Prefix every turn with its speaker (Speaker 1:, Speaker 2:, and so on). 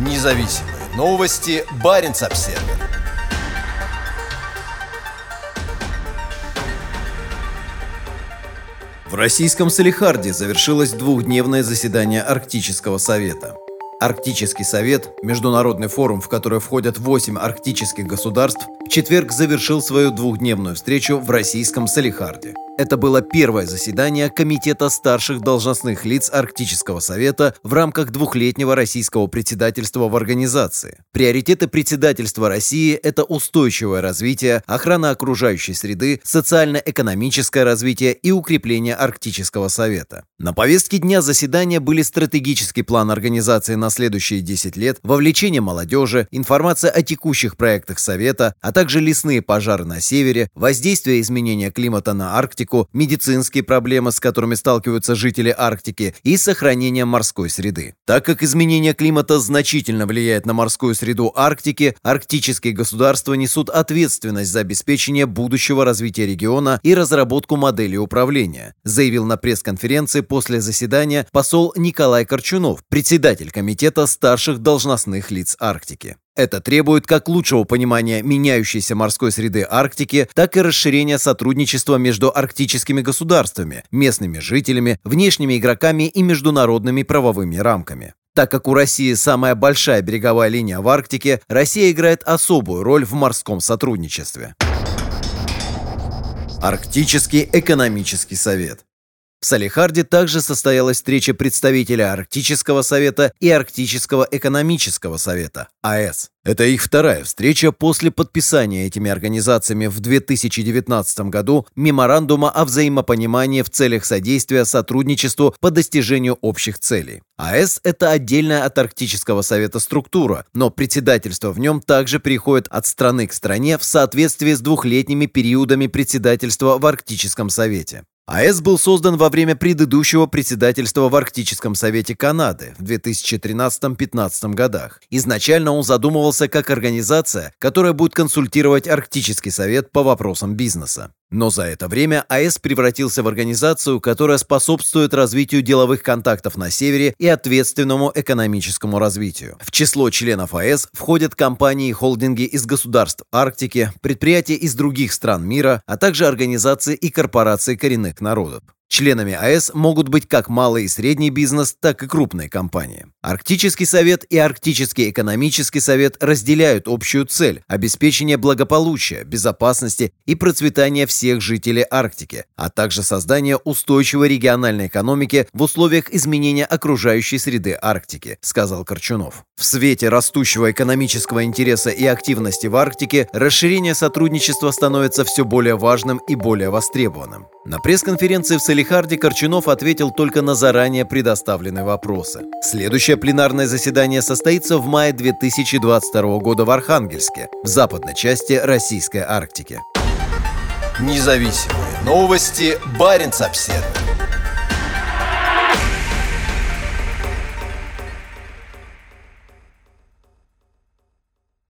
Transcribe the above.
Speaker 1: Независимые новости. Барин обсерва В российском Салихарде завершилось двухдневное заседание Арктического совета. Арктический совет, международный форум, в который входят 8 арктических государств, в четверг завершил свою двухдневную встречу в российском Салихарде. Это было первое заседание Комитета старших должностных лиц Арктического совета в рамках двухлетнего российского председательства в организации. Приоритеты председательства России – это устойчивое развитие, охрана окружающей среды, социально-экономическое развитие и укрепление Арктического совета. На повестке дня заседания были стратегический план организации на следующие 10 лет, вовлечение молодежи, информация о текущих проектах Совета, а также лесные пожары на севере, воздействие изменения климата на Арктику, Арктику, медицинские проблемы, с которыми сталкиваются жители Арктики, и сохранение морской среды. Так как изменение климата значительно влияет на морскую среду Арктики, арктические государства несут ответственность за обеспечение будущего развития региона и разработку модели управления, заявил на пресс-конференции после заседания посол Николай Корчунов, председатель Комитета старших должностных лиц Арктики. Это требует как лучшего понимания меняющейся морской среды Арктики, так и расширения сотрудничества между арктическими государствами, местными жителями, внешними игроками и международными правовыми рамками. Так как у России самая большая береговая линия в Арктике, Россия играет особую роль в морском сотрудничестве. Арктический экономический совет в Салихарде также состоялась встреча представителя Арктического совета и Арктического экономического совета, АЭС. Это их вторая встреча после подписания этими организациями в 2019 году меморандума о взаимопонимании в целях содействия сотрудничеству по достижению общих целей. АЭС – это отдельная от Арктического совета структура, но председательство в нем также переходит от страны к стране в соответствии с двухлетними периодами председательства в Арктическом совете. АЭС был создан во время предыдущего председательства в Арктическом совете Канады в 2013-15 годах. Изначально он задумывался как организация, которая будет консультировать Арктический совет по вопросам бизнеса. Но за это время АЭС превратился в организацию, которая способствует развитию деловых контактов на Севере и ответственному экономическому развитию. В число членов АЭС входят компании и холдинги из государств Арктики, предприятия из других стран мира, а также организации и корпорации коренных народов. Членами АЭС могут быть как малый и средний бизнес, так и крупные компании. Арктический совет и Арктический экономический совет разделяют общую цель – обеспечение благополучия, безопасности и процветания всех жителей Арктики, а также создание устойчивой региональной экономики в условиях изменения окружающей среды Арктики, сказал Корчунов. В свете растущего экономического интереса и активности в Арктике расширение сотрудничества становится все более важным и более востребованным. На пресс-конференции в Салихарде Корчунов ответил только на заранее предоставленные вопросы. Следующее пленарное заседание состоится в мае 2022 года в Архангельске, в западной части Российской Арктики. Независимые новости. Барин обседный.